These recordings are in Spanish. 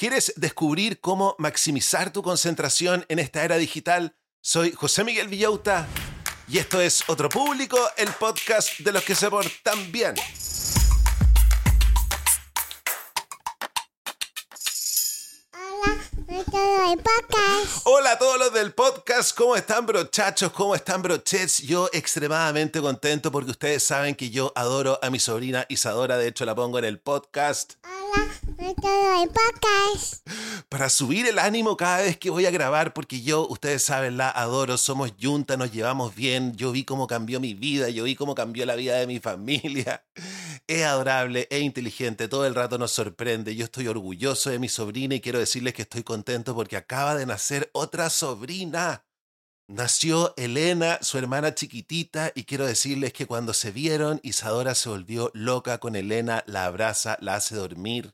¿Quieres descubrir cómo maximizar tu concentración en esta era digital? Soy José Miguel Villauta y esto es Otro Público, el podcast de los que se portan bien. Hola a todos los del podcast, ¿cómo están brochachos? ¿Cómo están brochets? Yo extremadamente contento porque ustedes saben que yo adoro a mi sobrina Isadora, de hecho la pongo en el podcast. Hola, podcast. Para subir el ánimo cada vez que voy a grabar, porque yo, ustedes saben, la adoro, somos yunta, nos llevamos bien, yo vi cómo cambió mi vida, yo vi cómo cambió la vida de mi familia. Es adorable, es inteligente, todo el rato nos sorprende. Yo estoy orgulloso de mi sobrina y quiero decirles que estoy contento porque acaba de nacer otra sobrina. Nació Elena, su hermana chiquitita, y quiero decirles que cuando se vieron, Isadora se volvió loca con Elena, la abraza, la hace dormir,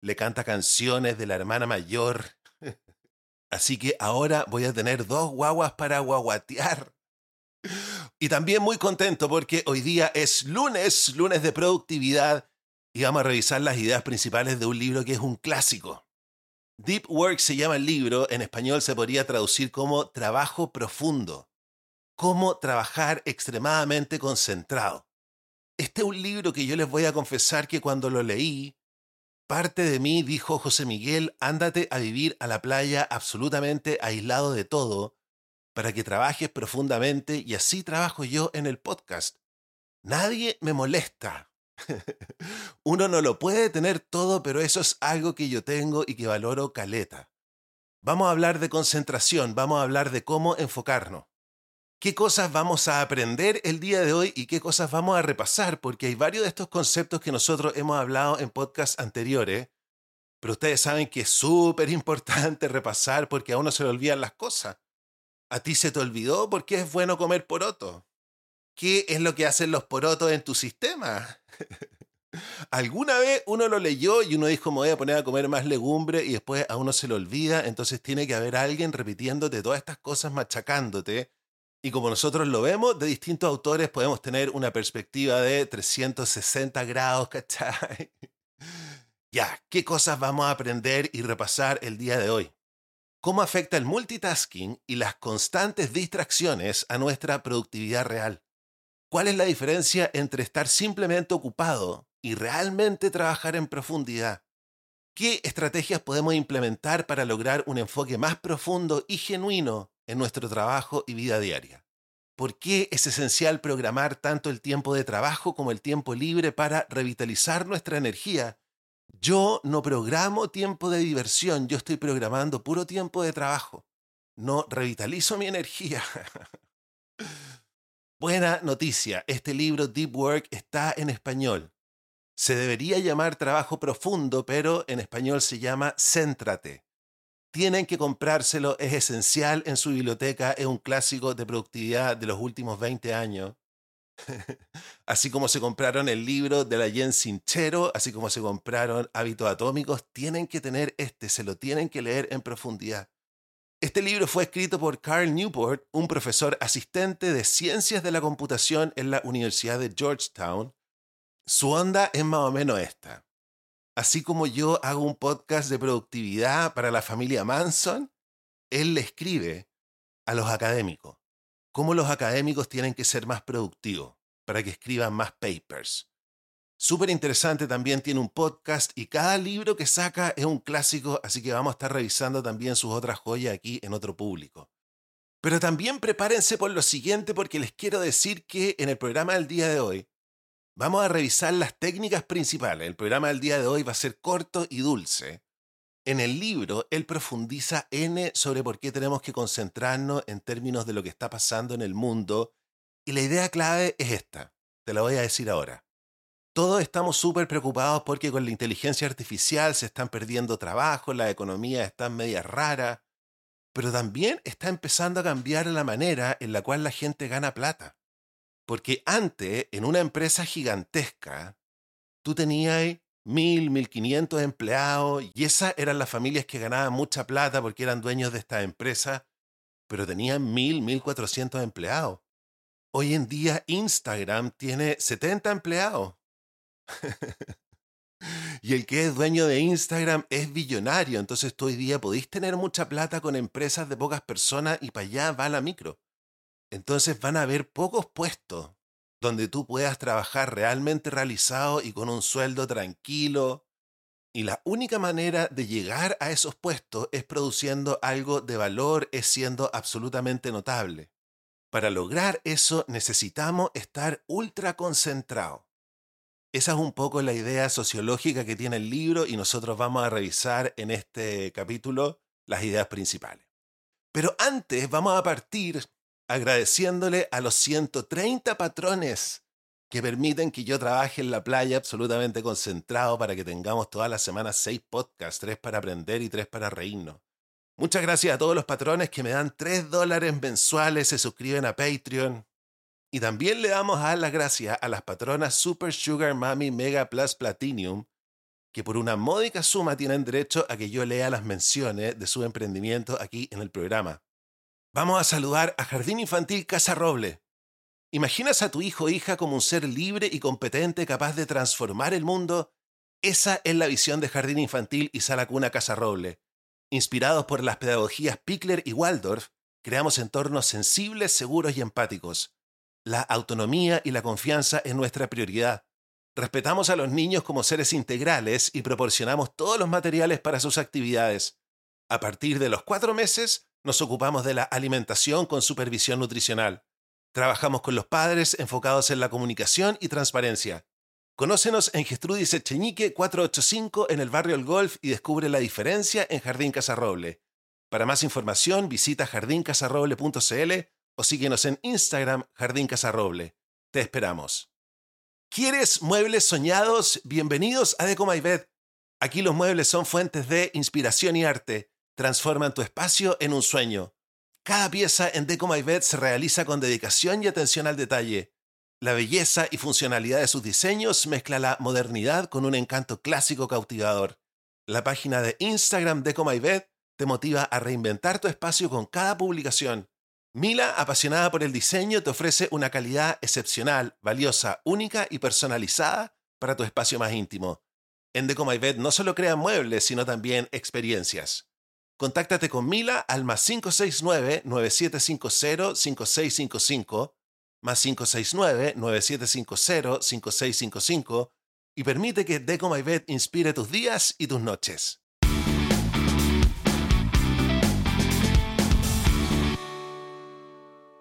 le canta canciones de la hermana mayor. Así que ahora voy a tener dos guaguas para guaguatear. Y también muy contento porque hoy día es lunes, lunes de productividad, y vamos a revisar las ideas principales de un libro que es un clásico. Deep Work se llama el libro, en español se podría traducir como trabajo profundo, cómo trabajar extremadamente concentrado. Este es un libro que yo les voy a confesar que cuando lo leí, parte de mí dijo José Miguel, ándate a vivir a la playa absolutamente aislado de todo, para que trabajes profundamente y así trabajo yo en el podcast. Nadie me molesta. Uno no lo puede tener todo, pero eso es algo que yo tengo y que valoro caleta. Vamos a hablar de concentración, vamos a hablar de cómo enfocarnos. ¿Qué cosas vamos a aprender el día de hoy y qué cosas vamos a repasar? Porque hay varios de estos conceptos que nosotros hemos hablado en podcasts anteriores, pero ustedes saben que es súper importante repasar porque a uno se le olvidan las cosas. ¿A ti se te olvidó por qué es bueno comer poroto? ¿Qué es lo que hacen los porotos en tu sistema? Alguna vez uno lo leyó y uno dijo, me voy a poner a comer más legumbre y después a uno se lo olvida, entonces tiene que haber alguien repitiéndote todas estas cosas, machacándote. Y como nosotros lo vemos, de distintos autores podemos tener una perspectiva de 360 grados, ¿cachai? Ya, ¿qué cosas vamos a aprender y repasar el día de hoy? cómo afecta el multitasking y las constantes distracciones a nuestra productividad real. ¿Cuál es la diferencia entre estar simplemente ocupado y realmente trabajar en profundidad? ¿Qué estrategias podemos implementar para lograr un enfoque más profundo y genuino en nuestro trabajo y vida diaria? ¿Por qué es esencial programar tanto el tiempo de trabajo como el tiempo libre para revitalizar nuestra energía yo no programo tiempo de diversión, yo estoy programando puro tiempo de trabajo. No revitalizo mi energía. Buena noticia, este libro Deep Work está en español. Se debería llamar Trabajo Profundo, pero en español se llama Céntrate. Tienen que comprárselo, es esencial en su biblioteca, es un clásico de productividad de los últimos 20 años. así como se compraron el libro de la Jen Sinchero, así como se compraron Hábitos Atómicos, tienen que tener este, se lo tienen que leer en profundidad. Este libro fue escrito por Carl Newport, un profesor asistente de ciencias de la computación en la Universidad de Georgetown. Su onda es más o menos esta. Así como yo hago un podcast de productividad para la familia Manson, él le escribe a los académicos cómo los académicos tienen que ser más productivos para que escriban más papers. Súper interesante también, tiene un podcast y cada libro que saca es un clásico, así que vamos a estar revisando también sus otras joyas aquí en otro público. Pero también prepárense por lo siguiente porque les quiero decir que en el programa del día de hoy vamos a revisar las técnicas principales. El programa del día de hoy va a ser corto y dulce. En el libro, él profundiza N sobre por qué tenemos que concentrarnos en términos de lo que está pasando en el mundo. Y la idea clave es esta. Te la voy a decir ahora. Todos estamos súper preocupados porque con la inteligencia artificial se están perdiendo trabajo, la economía está media rara, pero también está empezando a cambiar la manera en la cual la gente gana plata. Porque antes, en una empresa gigantesca, tú tenías mil, mil quinientos empleados, y esas eran las familias que ganaban mucha plata porque eran dueños de esta empresa, pero tenían mil, mil cuatrocientos empleados. Hoy en día Instagram tiene 70 empleados. y el que es dueño de Instagram es billonario. Entonces hoy día podéis tener mucha plata con empresas de pocas personas y para allá va la micro. Entonces van a haber pocos puestos donde tú puedas trabajar realmente realizado y con un sueldo tranquilo. Y la única manera de llegar a esos puestos es produciendo algo de valor, es siendo absolutamente notable. Para lograr eso necesitamos estar ultra concentrados. Esa es un poco la idea sociológica que tiene el libro y nosotros vamos a revisar en este capítulo las ideas principales. Pero antes vamos a partir agradeciéndole a los 130 patrones que permiten que yo trabaje en la playa absolutamente concentrado para que tengamos todas las semanas seis podcasts, tres para aprender y tres para reírnos. Muchas gracias a todos los patrones que me dan 3 dólares mensuales, se suscriben a Patreon. Y también le damos a dar las gracias a las patronas Super Sugar Mami Mega Plus Platinum, que por una módica suma tienen derecho a que yo lea las menciones de su emprendimiento aquí en el programa. Vamos a saludar a Jardín Infantil Casa Roble. ¿Imaginas a tu hijo o hija como un ser libre y competente capaz de transformar el mundo? Esa es la visión de Jardín Infantil y Sala Cuna Casa Roble. Inspirados por las pedagogías Pickler y Waldorf, creamos entornos sensibles, seguros y empáticos. La autonomía y la confianza es nuestra prioridad. Respetamos a los niños como seres integrales y proporcionamos todos los materiales para sus actividades. A partir de los cuatro meses, nos ocupamos de la alimentación con supervisión nutricional. Trabajamos con los padres enfocados en la comunicación y transparencia. Conócenos en Gestrudis Echeñique 485 en el barrio El Golf y descubre la diferencia en Jardín Casarroble. Para más información visita jardincasarroble.cl o síguenos en Instagram Jardín Casarroble. Te esperamos. ¿Quieres muebles soñados? Bienvenidos a Deco My Bed. Aquí los muebles son fuentes de inspiración y arte. Transforman tu espacio en un sueño. Cada pieza en Deco My Bed se realiza con dedicación y atención al detalle. La belleza y funcionalidad de sus diseños mezcla la modernidad con un encanto clásico cautivador. La página de Instagram de My Bed te motiva a reinventar tu espacio con cada publicación. Mila, apasionada por el diseño, te ofrece una calidad excepcional, valiosa, única y personalizada para tu espacio más íntimo. En Deco My Bed no solo crean muebles, sino también experiencias. Contáctate con Mila al más 569-9750-5655 más 569-9750-5655 y permite que Deco My Bed inspire tus días y tus noches.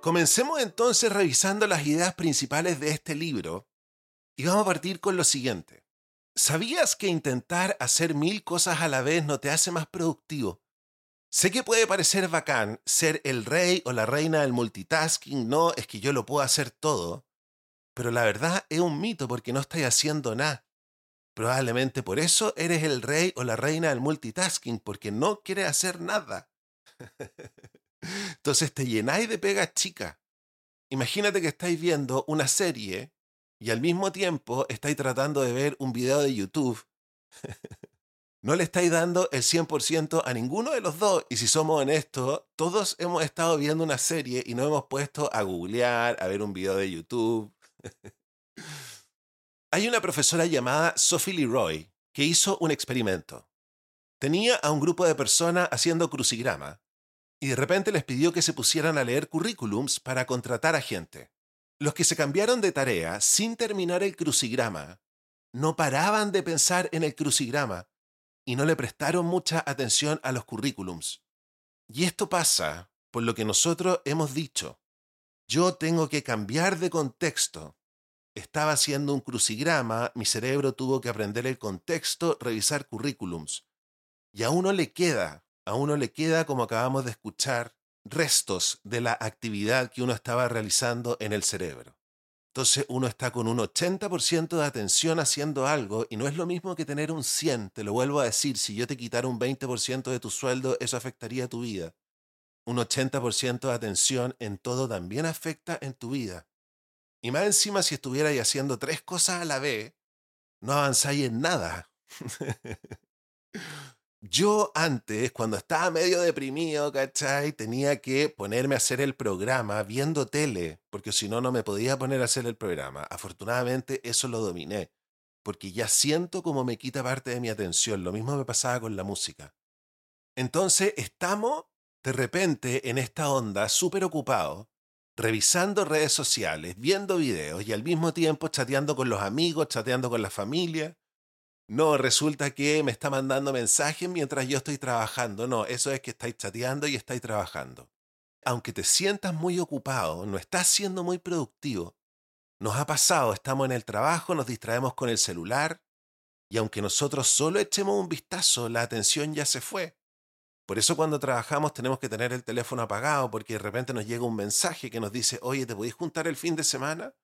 Comencemos entonces revisando las ideas principales de este libro y vamos a partir con lo siguiente. ¿Sabías que intentar hacer mil cosas a la vez no te hace más productivo? Sé que puede parecer bacán ser el rey o la reina del multitasking, no, es que yo lo puedo hacer todo, pero la verdad es un mito porque no estáis haciendo nada. Probablemente por eso eres el rey o la reina del multitasking, porque no quieres hacer nada. Entonces te llenáis de pegas chicas. Imagínate que estáis viendo una serie y al mismo tiempo estáis tratando de ver un video de YouTube no le estáis dando el 100% a ninguno de los dos. Y si somos honestos, todos hemos estado viendo una serie y nos hemos puesto a googlear, a ver un video de YouTube. Hay una profesora llamada Sophie Leroy que hizo un experimento. Tenía a un grupo de personas haciendo crucigrama y de repente les pidió que se pusieran a leer currículums para contratar a gente. Los que se cambiaron de tarea sin terminar el crucigrama no paraban de pensar en el crucigrama y no le prestaron mucha atención a los currículums. Y esto pasa por lo que nosotros hemos dicho. Yo tengo que cambiar de contexto. Estaba haciendo un crucigrama, mi cerebro tuvo que aprender el contexto, revisar currículums. Y a uno le queda, a uno le queda, como acabamos de escuchar, restos de la actividad que uno estaba realizando en el cerebro. Entonces uno está con un 80% de atención haciendo algo y no es lo mismo que tener un 100, te lo vuelvo a decir, si yo te quitara un 20% de tu sueldo, eso afectaría tu vida. Un 80% de atención en todo también afecta en tu vida. Y más encima si estuvierais haciendo tres cosas a la vez, no avanzáis en nada. Yo antes, cuando estaba medio deprimido, ¿cachai? Tenía que ponerme a hacer el programa viendo tele, porque si no, no me podía poner a hacer el programa. Afortunadamente, eso lo dominé. porque ya siento como me quita parte de mi atención. Lo mismo me pasaba con la música. Entonces estamos de repente en esta onda súper ocupados, revisando redes sociales, viendo videos y al mismo tiempo chateando con los amigos, chateando con la familia. No, resulta que me está mandando mensajes mientras yo estoy trabajando. No, eso es que estáis chateando y estáis trabajando. Aunque te sientas muy ocupado, no estás siendo muy productivo. Nos ha pasado, estamos en el trabajo, nos distraemos con el celular y aunque nosotros solo echemos un vistazo, la atención ya se fue. Por eso cuando trabajamos tenemos que tener el teléfono apagado porque de repente nos llega un mensaje que nos dice, oye, ¿te podéis juntar el fin de semana?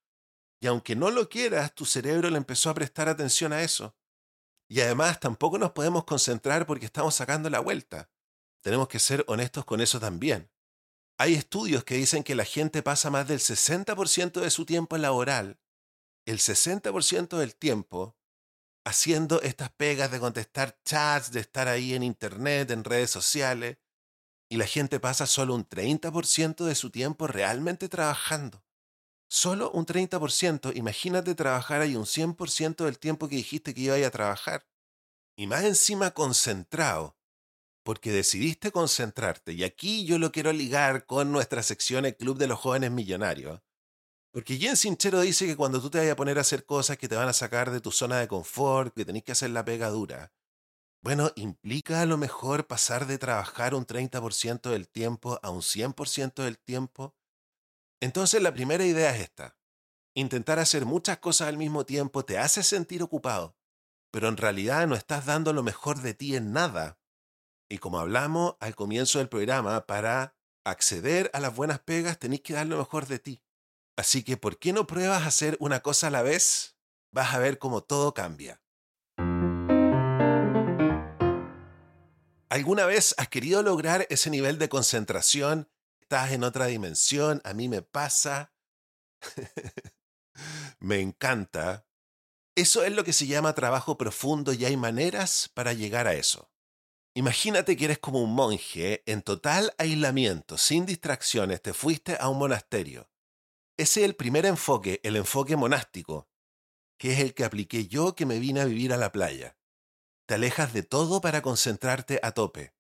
Y aunque no lo quieras, tu cerebro le empezó a prestar atención a eso. Y además tampoco nos podemos concentrar porque estamos sacando la vuelta. Tenemos que ser honestos con eso también. Hay estudios que dicen que la gente pasa más del 60% de su tiempo laboral, el 60% del tiempo, haciendo estas pegas de contestar chats, de estar ahí en internet, en redes sociales, y la gente pasa solo un 30% de su tiempo realmente trabajando. Solo un 30%, imagínate trabajar ahí un 100% del tiempo que dijiste que iba a trabajar. Y más encima concentrado, porque decidiste concentrarte. Y aquí yo lo quiero ligar con nuestra sección El Club de los Jóvenes Millonarios, porque Jen Sinchero dice que cuando tú te vayas a poner a hacer cosas que te van a sacar de tu zona de confort, que tenés que hacer la pega dura, bueno, implica a lo mejor pasar de trabajar un 30% del tiempo a un 100% del tiempo. Entonces la primera idea es esta. Intentar hacer muchas cosas al mismo tiempo te hace sentir ocupado, pero en realidad no estás dando lo mejor de ti en nada. Y como hablamos al comienzo del programa, para acceder a las buenas pegas tenés que dar lo mejor de ti. Así que, ¿por qué no pruebas hacer una cosa a la vez? Vas a ver cómo todo cambia. ¿Alguna vez has querido lograr ese nivel de concentración? Estás en otra dimensión, a mí me pasa. me encanta. Eso es lo que se llama trabajo profundo y hay maneras para llegar a eso. Imagínate que eres como un monje en total aislamiento, sin distracciones, te fuiste a un monasterio. Ese es el primer enfoque, el enfoque monástico, que es el que apliqué yo que me vine a vivir a la playa. Te alejas de todo para concentrarte a tope.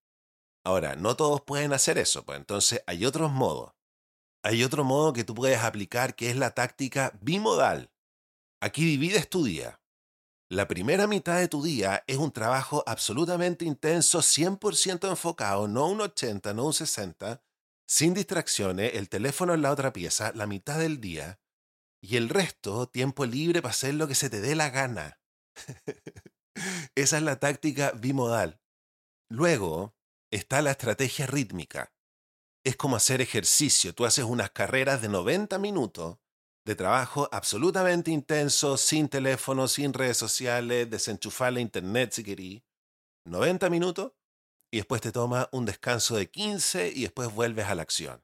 Ahora, no todos pueden hacer eso, pues entonces hay otros modos. Hay otro modo que tú puedes aplicar que es la táctica bimodal. Aquí divides tu día. La primera mitad de tu día es un trabajo absolutamente intenso, 100% enfocado, no un 80, no un 60, sin distracciones, el teléfono en la otra pieza, la mitad del día, y el resto, tiempo libre para hacer lo que se te dé la gana. Esa es la táctica bimodal. Luego está la estrategia rítmica. Es como hacer ejercicio. Tú haces unas carreras de 90 minutos de trabajo absolutamente intenso, sin teléfono, sin redes sociales, desenchufar la internet si querís. 90 minutos y después te toma un descanso de 15 y después vuelves a la acción.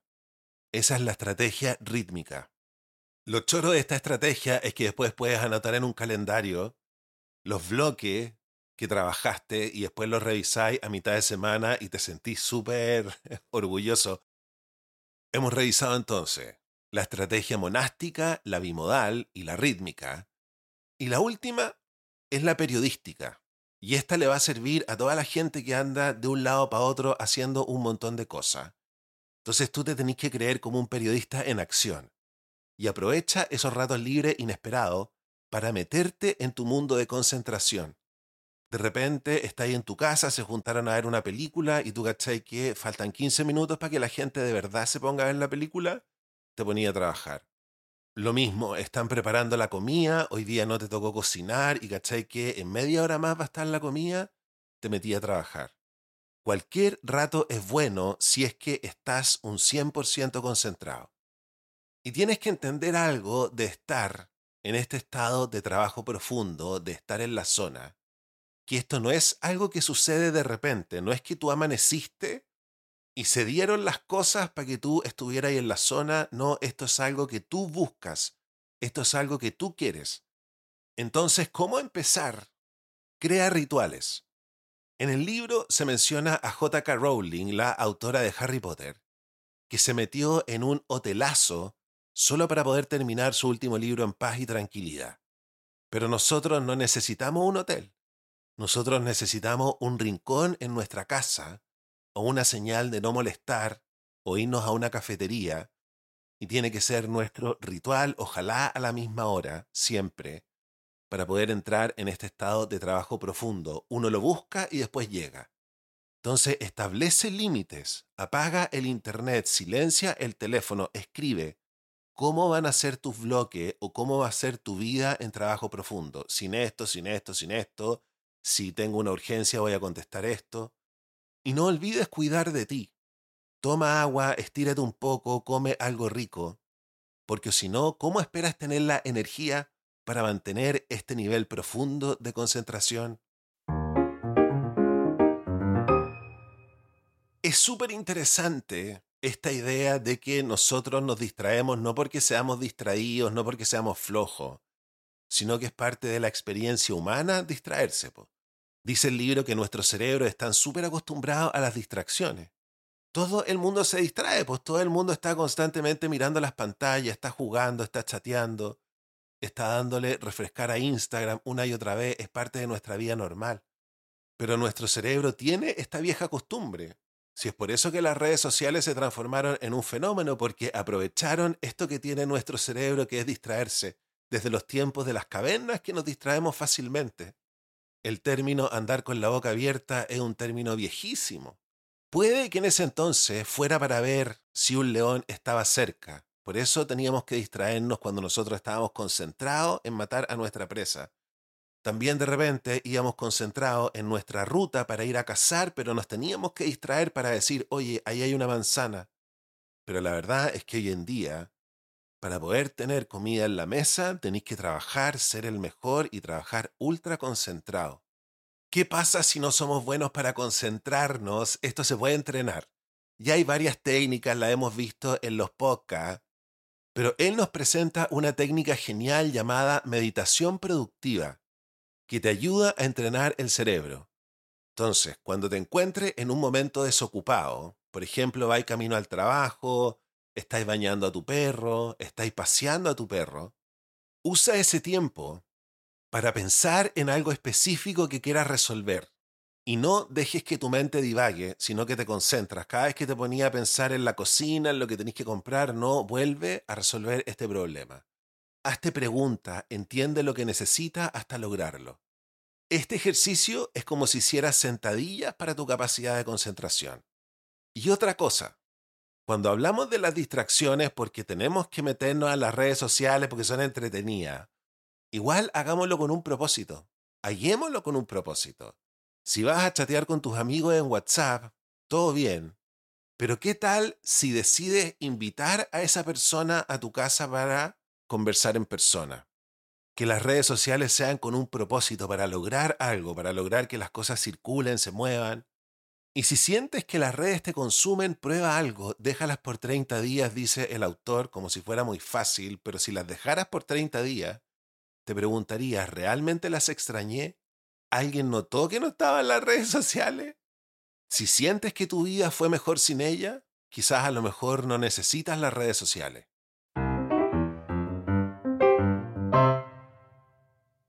Esa es la estrategia rítmica. Lo choro de esta estrategia es que después puedes anotar en un calendario los bloques que trabajaste y después los revisáis a mitad de semana y te sentís súper orgulloso. Hemos revisado entonces la estrategia monástica, la bimodal y la rítmica. Y la última es la periodística. Y esta le va a servir a toda la gente que anda de un lado para otro haciendo un montón de cosas. Entonces tú te tenés que creer como un periodista en acción. Y aprovecha esos ratos libres inesperados para meterte en tu mundo de concentración. De repente estás ahí en tu casa, se juntaron a ver una película y tú cachai que faltan 15 minutos para que la gente de verdad se ponga a ver la película, te ponía a trabajar. Lo mismo, están preparando la comida, hoy día no te tocó cocinar y cachai que en media hora más va a estar la comida, te metí a trabajar. Cualquier rato es bueno si es que estás un 100% concentrado. Y tienes que entender algo de estar en este estado de trabajo profundo, de estar en la zona, que esto no es algo que sucede de repente, no es que tú amaneciste y se dieron las cosas para que tú estuvieras ahí en la zona. No, esto es algo que tú buscas. Esto es algo que tú quieres. Entonces, ¿cómo empezar? Crea rituales. En el libro se menciona a J.K. Rowling, la autora de Harry Potter, que se metió en un hotelazo solo para poder terminar su último libro en paz y tranquilidad. Pero nosotros no necesitamos un hotel. Nosotros necesitamos un rincón en nuestra casa o una señal de no molestar o irnos a una cafetería. Y tiene que ser nuestro ritual, ojalá a la misma hora, siempre, para poder entrar en este estado de trabajo profundo. Uno lo busca y después llega. Entonces establece límites, apaga el internet, silencia el teléfono, escribe cómo van a ser tus bloques o cómo va a ser tu vida en trabajo profundo. Sin esto, sin esto, sin esto. Si tengo una urgencia voy a contestar esto. Y no olvides cuidar de ti. Toma agua, estírate un poco, come algo rico. Porque si no, ¿cómo esperas tener la energía para mantener este nivel profundo de concentración? Es súper interesante esta idea de que nosotros nos distraemos no porque seamos distraídos, no porque seamos flojos, sino que es parte de la experiencia humana distraerse. Dice el libro que nuestros cerebros están súper acostumbrados a las distracciones. Todo el mundo se distrae, pues todo el mundo está constantemente mirando las pantallas, está jugando, está chateando, está dándole refrescar a Instagram una y otra vez, es parte de nuestra vida normal. Pero nuestro cerebro tiene esta vieja costumbre, si es por eso que las redes sociales se transformaron en un fenómeno, porque aprovecharon esto que tiene nuestro cerebro, que es distraerse, desde los tiempos de las cavernas que nos distraemos fácilmente. El término andar con la boca abierta es un término viejísimo. Puede que en ese entonces fuera para ver si un león estaba cerca. Por eso teníamos que distraernos cuando nosotros estábamos concentrados en matar a nuestra presa. También de repente íbamos concentrados en nuestra ruta para ir a cazar, pero nos teníamos que distraer para decir, oye, ahí hay una manzana. Pero la verdad es que hoy en día, para poder tener comida en la mesa, tenéis que trabajar, ser el mejor y trabajar ultra concentrado. ¿Qué pasa si no somos buenos para concentrarnos? Esto se puede entrenar. Ya hay varias técnicas, la hemos visto en los podcasts, pero él nos presenta una técnica genial llamada meditación productiva que te ayuda a entrenar el cerebro. Entonces, cuando te encuentres en un momento desocupado, por ejemplo, vais camino al trabajo, estáis bañando a tu perro, estáis paseando a tu perro, usa ese tiempo para pensar en algo específico que quieras resolver. Y no dejes que tu mente divague, sino que te concentras. Cada vez que te ponía a pensar en la cocina, en lo que tenés que comprar, no, vuelve a resolver este problema. Hazte pregunta, entiende lo que necesita hasta lograrlo. Este ejercicio es como si hicieras sentadillas para tu capacidad de concentración. Y otra cosa, cuando hablamos de las distracciones porque tenemos que meternos a las redes sociales porque son entretenidas, igual hagámoslo con un propósito. Hallémoslo con un propósito. Si vas a chatear con tus amigos en WhatsApp, todo bien. Pero ¿qué tal si decides invitar a esa persona a tu casa para conversar en persona. Que las redes sociales sean con un propósito para lograr algo, para lograr que las cosas circulen, se muevan. Y si sientes que las redes te consumen, prueba algo, déjalas por 30 días, dice el autor, como si fuera muy fácil, pero si las dejaras por 30 días, te preguntarías, ¿realmente las extrañé? ¿Alguien notó que no estaba en las redes sociales? Si sientes que tu vida fue mejor sin ella, quizás a lo mejor no necesitas las redes sociales.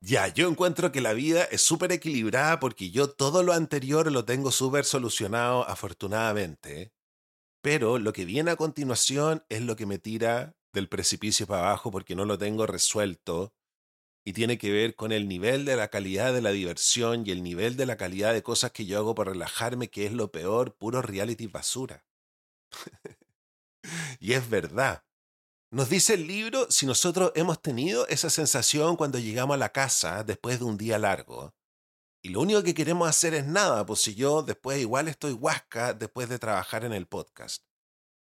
Ya, yo encuentro que la vida es súper equilibrada porque yo todo lo anterior lo tengo súper solucionado afortunadamente. Pero lo que viene a continuación es lo que me tira del precipicio para abajo porque no lo tengo resuelto y tiene que ver con el nivel de la calidad de la diversión y el nivel de la calidad de cosas que yo hago para relajarme, que es lo peor, puro reality basura. y es verdad. Nos dice el libro si nosotros hemos tenido esa sensación cuando llegamos a la casa después de un día largo. Y lo único que queremos hacer es nada, pues si yo después igual estoy huasca después de trabajar en el podcast.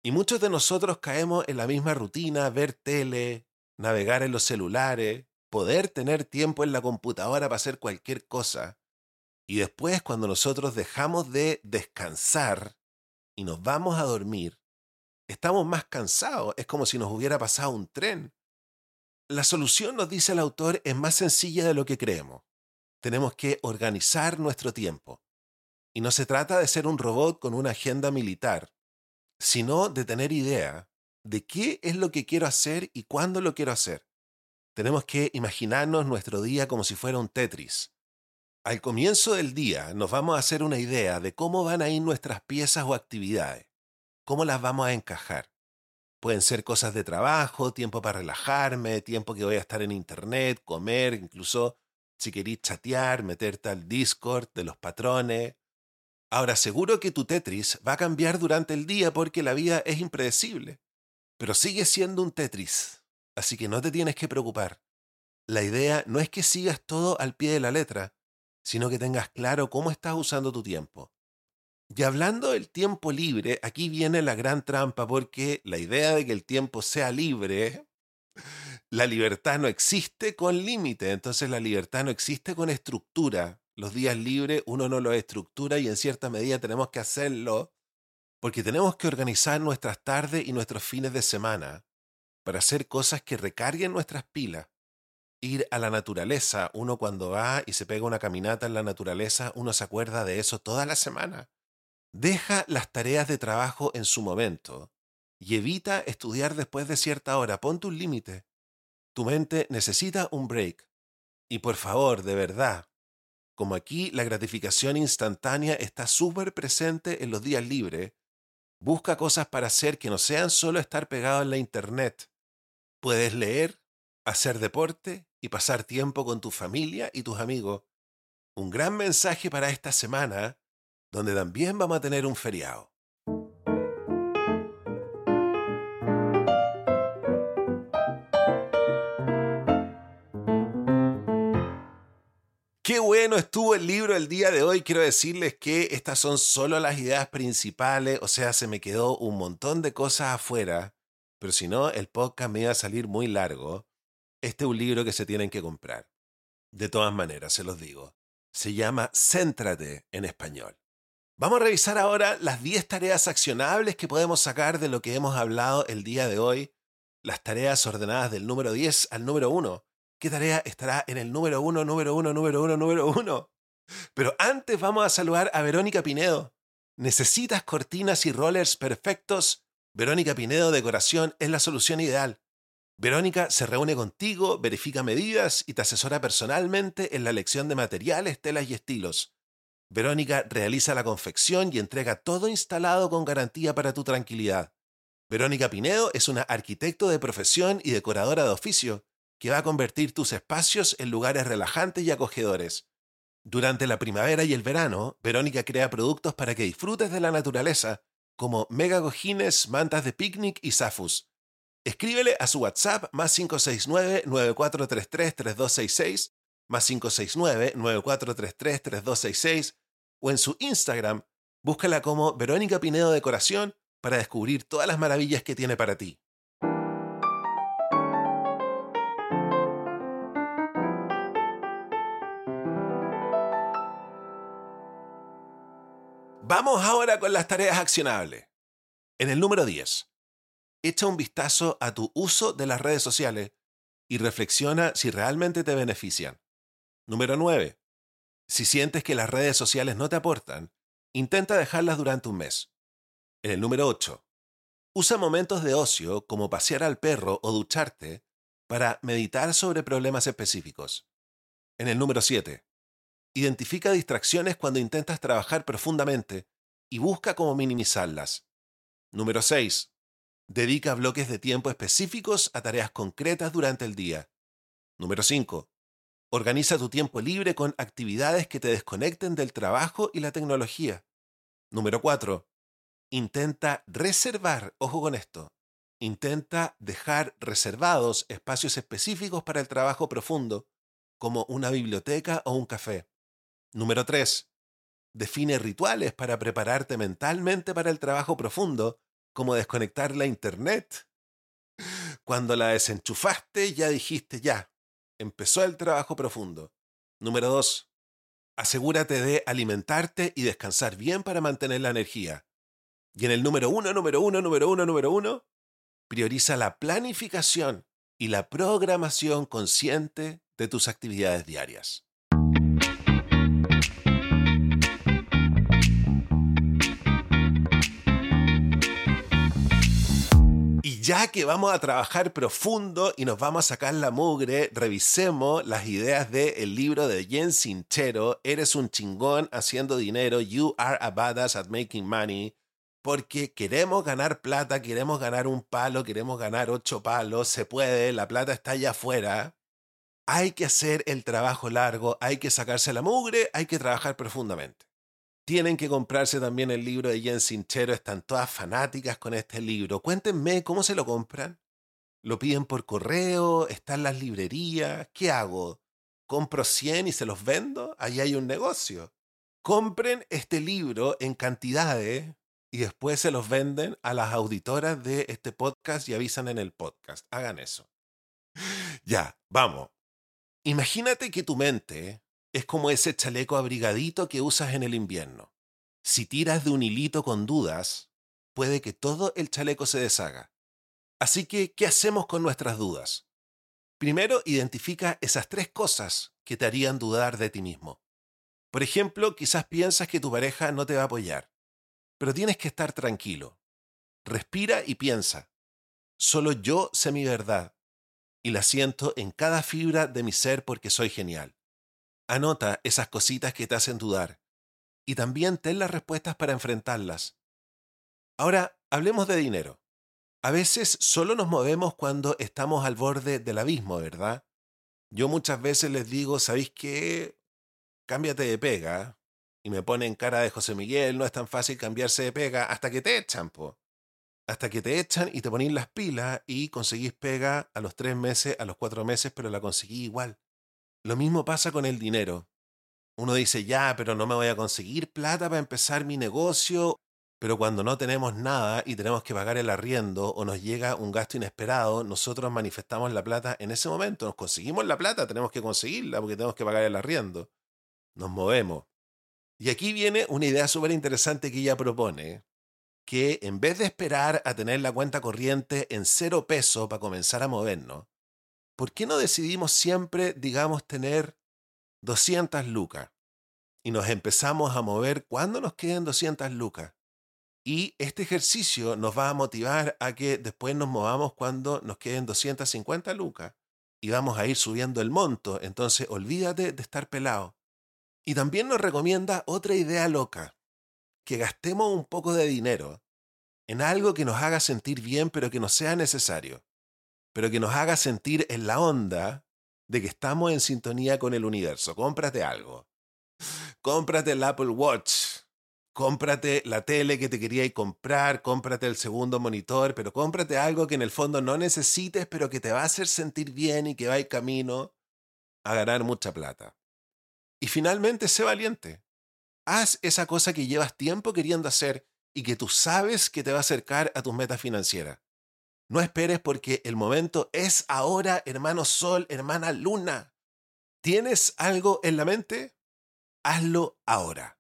Y muchos de nosotros caemos en la misma rutina, ver tele, navegar en los celulares, poder tener tiempo en la computadora para hacer cualquier cosa. Y después cuando nosotros dejamos de descansar y nos vamos a dormir, estamos más cansados, es como si nos hubiera pasado un tren. La solución, nos dice el autor, es más sencilla de lo que creemos. Tenemos que organizar nuestro tiempo. Y no se trata de ser un robot con una agenda militar, sino de tener idea de qué es lo que quiero hacer y cuándo lo quiero hacer. tenemos que imaginarnos nuestro día como si fuera un Tetris. Al comienzo del día nos vamos a hacer una idea de cómo van a ir nuestras piezas o actividades, cómo las vamos a encajar. Pueden ser cosas de trabajo, tiempo para relajarme, tiempo que voy a estar en internet, comer, incluso si queréis chatear, meterte al Discord de los patrones. Ahora, seguro que tu Tetris va a cambiar durante el día porque la vida es impredecible, pero sigue siendo un Tetris, así que no te tienes que preocupar. La idea no es que sigas todo al pie de la letra, sino que tengas claro cómo estás usando tu tiempo. Y hablando del tiempo libre, aquí viene la gran trampa porque la idea de que el tiempo sea libre, la libertad no existe con límite, entonces la libertad no existe con estructura. Los días libres uno no los estructura y en cierta medida tenemos que hacerlo porque tenemos que organizar nuestras tardes y nuestros fines de semana para hacer cosas que recarguen nuestras pilas ir a la naturaleza. Uno cuando va y se pega una caminata en la naturaleza, uno se acuerda de eso toda la semana. Deja las tareas de trabajo en su momento y evita estudiar después de cierta hora. Ponte un límite. Tu mente necesita un break. Y por favor, de verdad, como aquí la gratificación instantánea está súper presente en los días libres, busca cosas para hacer que no sean solo estar pegado en la internet. Puedes leer, hacer deporte y pasar tiempo con tu familia y tus amigos. Un gran mensaje para esta semana, donde también vamos a tener un feriado. Qué bueno estuvo el libro el día de hoy. Quiero decirles que estas son solo las ideas principales, o sea, se me quedó un montón de cosas afuera, pero si no, el podcast me iba a salir muy largo. Este es un libro que se tienen que comprar. De todas maneras, se los digo. Se llama Céntrate en español. Vamos a revisar ahora las 10 tareas accionables que podemos sacar de lo que hemos hablado el día de hoy. Las tareas ordenadas del número 10 al número 1. ¿Qué tarea estará en el número 1, número 1, número 1, número 1? Pero antes vamos a saludar a Verónica Pinedo. ¿Necesitas cortinas y rollers perfectos? Verónica Pinedo Decoración es la solución ideal. Verónica se reúne contigo, verifica medidas y te asesora personalmente en la elección de materiales, telas y estilos. Verónica realiza la confección y entrega todo instalado con garantía para tu tranquilidad. Verónica Pinedo es una arquitecto de profesión y decoradora de oficio que va a convertir tus espacios en lugares relajantes y acogedores. Durante la primavera y el verano, Verónica crea productos para que disfrutes de la naturaleza, como mega cojines, mantas de picnic y zafus. Escríbele a su WhatsApp más 569-9433-3266, más 569-9433-3266, o en su Instagram, búscala como Verónica Pinedo Decoración para descubrir todas las maravillas que tiene para ti. Vamos ahora con las tareas accionables. En el número 10 echa un vistazo a tu uso de las redes sociales y reflexiona si realmente te benefician. Número 9. Si sientes que las redes sociales no te aportan, intenta dejarlas durante un mes. En el número 8. Usa momentos de ocio como pasear al perro o ducharte para meditar sobre problemas específicos. En el número 7. Identifica distracciones cuando intentas trabajar profundamente y busca cómo minimizarlas. Número 6. Dedica bloques de tiempo específicos a tareas concretas durante el día. Número 5. Organiza tu tiempo libre con actividades que te desconecten del trabajo y la tecnología. Número 4. Intenta reservar, ojo con esto, intenta dejar reservados espacios específicos para el trabajo profundo, como una biblioteca o un café. Número 3. Define rituales para prepararte mentalmente para el trabajo profundo como desconectar la internet. Cuando la desenchufaste, ya dijiste ya. Empezó el trabajo profundo. Número 2. Asegúrate de alimentarte y descansar bien para mantener la energía. Y en el número 1, número 1, número 1, número 1, prioriza la planificación y la programación consciente de tus actividades diarias. Ya que vamos a trabajar profundo y nos vamos a sacar la mugre, revisemos las ideas del libro de Jen Sinchero, Eres un chingón haciendo dinero, You are a badass at making money, porque queremos ganar plata, queremos ganar un palo, queremos ganar ocho palos, se puede, la plata está allá afuera. Hay que hacer el trabajo largo, hay que sacarse la mugre, hay que trabajar profundamente. Tienen que comprarse también el libro de Jen Sinchero. Están todas fanáticas con este libro. Cuéntenme cómo se lo compran. ¿Lo piden por correo? ¿Están las librerías? ¿Qué hago? ¿Compro 100 y se los vendo? Ahí hay un negocio. Compren este libro en cantidades y después se los venden a las auditoras de este podcast y avisan en el podcast. Hagan eso. Ya, vamos. Imagínate que tu mente es como ese chaleco abrigadito que usas en el invierno. Si tiras de un hilito con dudas, puede que todo el chaleco se deshaga. Así que, ¿qué hacemos con nuestras dudas? Primero, identifica esas tres cosas que te harían dudar de ti mismo. Por ejemplo, quizás piensas que tu pareja no te va a apoyar, pero tienes que estar tranquilo. Respira y piensa. Solo yo sé mi verdad y la siento en cada fibra de mi ser porque soy genial. Anota esas cositas que te hacen dudar y también ten las respuestas para enfrentarlas. Ahora, hablemos de dinero. A veces solo nos movemos cuando estamos al borde del abismo, ¿verdad? Yo muchas veces les digo, ¿sabéis qué? Cámbiate de pega. Y me ponen cara de José Miguel, no es tan fácil cambiarse de pega hasta que te echan, po. Hasta que te echan y te ponen las pilas y conseguís pega a los tres meses, a los cuatro meses, pero la conseguí igual. Lo mismo pasa con el dinero. Uno dice, ya, pero no me voy a conseguir plata para empezar mi negocio, pero cuando no tenemos nada y tenemos que pagar el arriendo o nos llega un gasto inesperado, nosotros manifestamos la plata en ese momento. Nos conseguimos la plata, tenemos que conseguirla porque tenemos que pagar el arriendo. Nos movemos. Y aquí viene una idea súper interesante que ella propone, que en vez de esperar a tener la cuenta corriente en cero peso para comenzar a movernos, ¿por qué no decidimos siempre, digamos, tener 200 lucas? Y nos empezamos a mover cuando nos queden 200 lucas. Y este ejercicio nos va a motivar a que después nos movamos cuando nos queden 250 lucas. Y vamos a ir subiendo el monto. Entonces, olvídate de estar pelado. Y también nos recomienda otra idea loca. Que gastemos un poco de dinero en algo que nos haga sentir bien, pero que no sea necesario pero que nos haga sentir en la onda de que estamos en sintonía con el universo. Cómprate algo. Cómprate el Apple Watch. Cómprate la tele que te querías comprar, cómprate el segundo monitor, pero cómprate algo que en el fondo no necesites, pero que te va a hacer sentir bien y que va en camino a ganar mucha plata. Y finalmente, sé valiente. Haz esa cosa que llevas tiempo queriendo hacer y que tú sabes que te va a acercar a tus metas financieras. No esperes porque el momento es ahora, hermano Sol, hermana Luna. ¿Tienes algo en la mente? Hazlo ahora.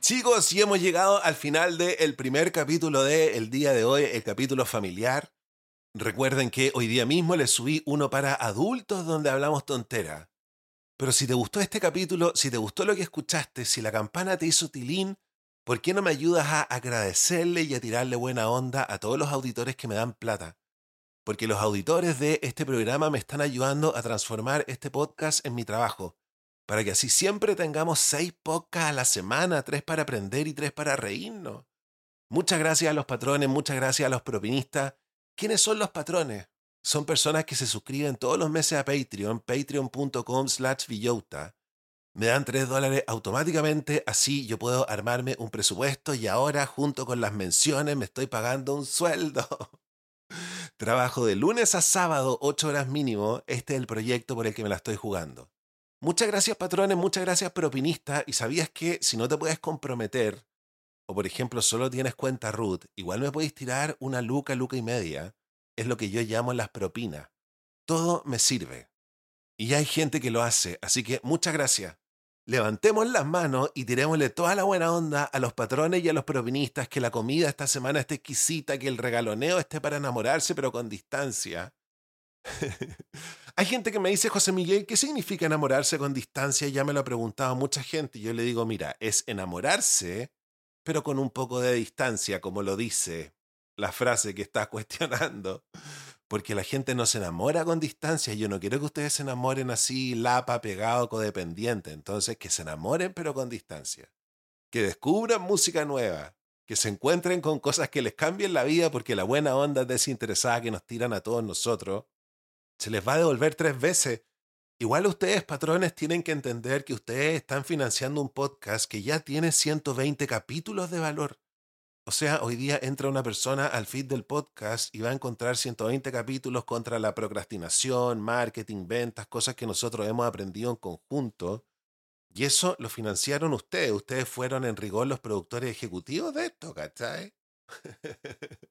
Chicos, y hemos llegado al final del primer capítulo de el día de hoy, el capítulo familiar. Recuerden que hoy día mismo les subí uno para adultos donde hablamos tontera. Pero si te gustó este capítulo, si te gustó lo que escuchaste, si la campana te hizo tilín, ¿por qué no me ayudas a agradecerle y a tirarle buena onda a todos los auditores que me dan plata? Porque los auditores de este programa me están ayudando a transformar este podcast en mi trabajo, para que así siempre tengamos seis podcasts a la semana, tres para aprender y tres para reírnos. Muchas gracias a los patrones, muchas gracias a los propinistas. ¿Quiénes son los patrones? Son personas que se suscriben todos los meses a Patreon, patreon.com slash villota. Me dan 3 dólares automáticamente, así yo puedo armarme un presupuesto y ahora junto con las menciones me estoy pagando un sueldo. Trabajo de lunes a sábado, 8 horas mínimo. Este es el proyecto por el que me la estoy jugando. Muchas gracias patrones, muchas gracias propinistas. Y sabías que si no te puedes comprometer, o por ejemplo solo tienes cuenta root, igual me podéis tirar una luca, luca y media es lo que yo llamo las propinas. Todo me sirve. Y hay gente que lo hace, así que muchas gracias. Levantemos las manos y tirémosle toda la buena onda a los patrones y a los propinistas que la comida esta semana esté exquisita, que el regaloneo esté para enamorarse pero con distancia. Hay gente que me dice, José Miguel, ¿qué significa enamorarse con distancia? Ya me lo ha preguntado mucha gente. Y yo le digo, mira, es enamorarse pero con un poco de distancia, como lo dice la frase que estás cuestionando. Porque la gente no se enamora con distancia. Yo no quiero que ustedes se enamoren así, lapa, pegado, codependiente. Entonces, que se enamoren, pero con distancia. Que descubran música nueva. Que se encuentren con cosas que les cambien la vida, porque la buena onda desinteresada que nos tiran a todos nosotros se les va a devolver tres veces. Igual ustedes, patrones, tienen que entender que ustedes están financiando un podcast que ya tiene 120 capítulos de valor. O sea, hoy día entra una persona al feed del podcast y va a encontrar 120 capítulos contra la procrastinación, marketing, ventas, cosas que nosotros hemos aprendido en conjunto. Y eso lo financiaron ustedes. Ustedes fueron en rigor los productores ejecutivos de esto, ¿cachai?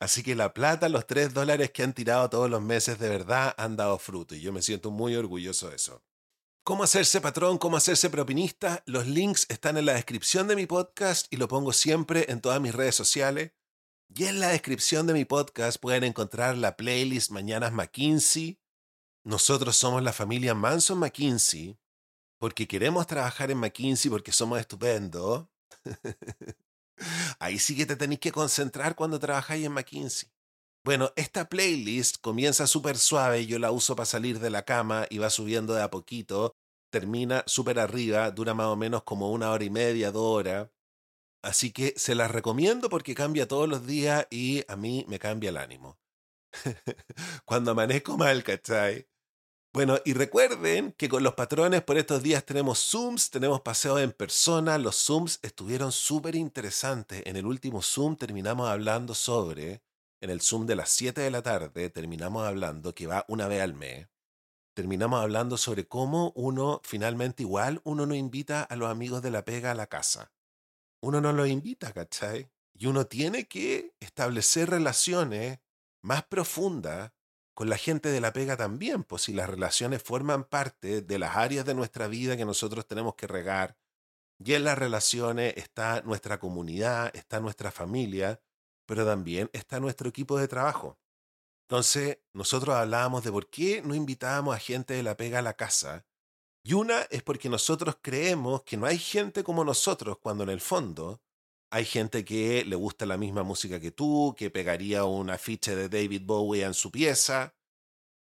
Así que la plata, los 3 dólares que han tirado todos los meses, de verdad han dado fruto. Y yo me siento muy orgulloso de eso. ¿Cómo hacerse patrón? ¿Cómo hacerse propinista? Los links están en la descripción de mi podcast y lo pongo siempre en todas mis redes sociales. Y en la descripción de mi podcast pueden encontrar la playlist Mañanas McKinsey. Nosotros somos la familia Manson McKinsey porque queremos trabajar en McKinsey porque somos estupendos. Ahí sí que te tenéis que concentrar cuando trabajáis en McKinsey. Bueno, esta playlist comienza súper suave, yo la uso para salir de la cama y va subiendo de a poquito, termina súper arriba, dura más o menos como una hora y media, dos horas. Así que se las recomiendo porque cambia todos los días y a mí me cambia el ánimo. Cuando amanezco mal, ¿cachai? Bueno, y recuerden que con los patrones por estos días tenemos Zooms, tenemos paseos en persona. Los Zooms estuvieron súper interesantes. En el último Zoom terminamos hablando sobre en el Zoom de las 7 de la tarde terminamos hablando, que va una vez al mes, terminamos hablando sobre cómo uno finalmente igual, uno no invita a los amigos de la pega a la casa. Uno no los invita, ¿cachai? Y uno tiene que establecer relaciones más profundas con la gente de la pega también, pues si las relaciones forman parte de las áreas de nuestra vida que nosotros tenemos que regar, y en las relaciones está nuestra comunidad, está nuestra familia, pero también está nuestro equipo de trabajo. Entonces, nosotros hablábamos de por qué no invitábamos a gente de la pega a la casa. Y una es porque nosotros creemos que no hay gente como nosotros, cuando en el fondo hay gente que le gusta la misma música que tú, que pegaría un afiche de David Bowie en su pieza.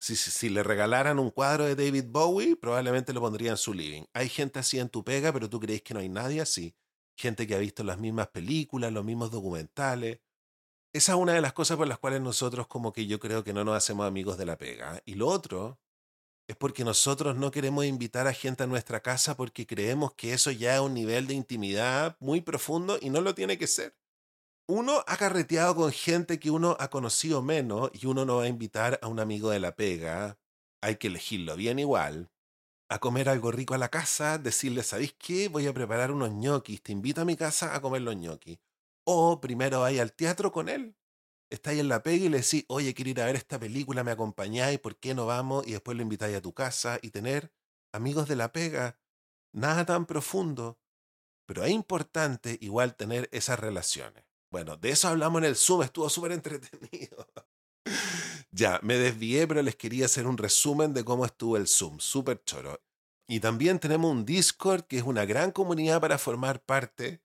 Si, si, si, le regalaran un cuadro de David Bowie, probablemente lo pondría en su living. Hay gente así en tu pega, pero tú crees que no hay nadie así. Gente que ha visto las mismas películas, los mismos documentales, esa es una de las cosas por las cuales nosotros como que yo creo que no nos hacemos amigos de la pega. Y lo otro es porque nosotros no queremos invitar a gente a nuestra casa porque creemos que eso ya es un nivel de intimidad muy profundo y no lo tiene que ser. Uno ha carreteado con gente que uno ha conocido menos y uno no va a invitar a un amigo de la pega. Hay que elegirlo bien igual. A comer algo rico a la casa, decirle, ¿sabéis qué? Voy a preparar unos ñoquis, te invito a mi casa a comer los ñoquis. O primero vais al teatro con él. Estáis en la pega y le decís, oye, quiero ir a ver esta película, me acompañáis, ¿por qué no vamos? Y después lo invitáis a tu casa y tener amigos de la pega. Nada tan profundo, pero es importante igual tener esas relaciones. Bueno, de eso hablamos en el Zoom, estuvo súper entretenido. ya, me desvié, pero les quería hacer un resumen de cómo estuvo el Zoom, súper choro. Y también tenemos un Discord que es una gran comunidad para formar parte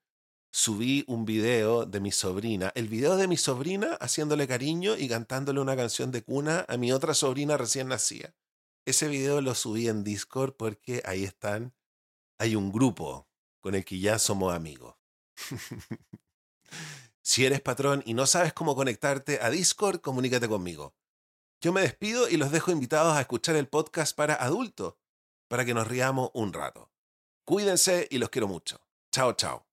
subí un video de mi sobrina, el video de mi sobrina haciéndole cariño y cantándole una canción de cuna a mi otra sobrina recién nacida. Ese video lo subí en Discord porque ahí están, hay un grupo con el que ya somos amigos. si eres patrón y no sabes cómo conectarte a Discord, comunícate conmigo. Yo me despido y los dejo invitados a escuchar el podcast para adultos, para que nos riamos un rato. Cuídense y los quiero mucho. Chao, chao.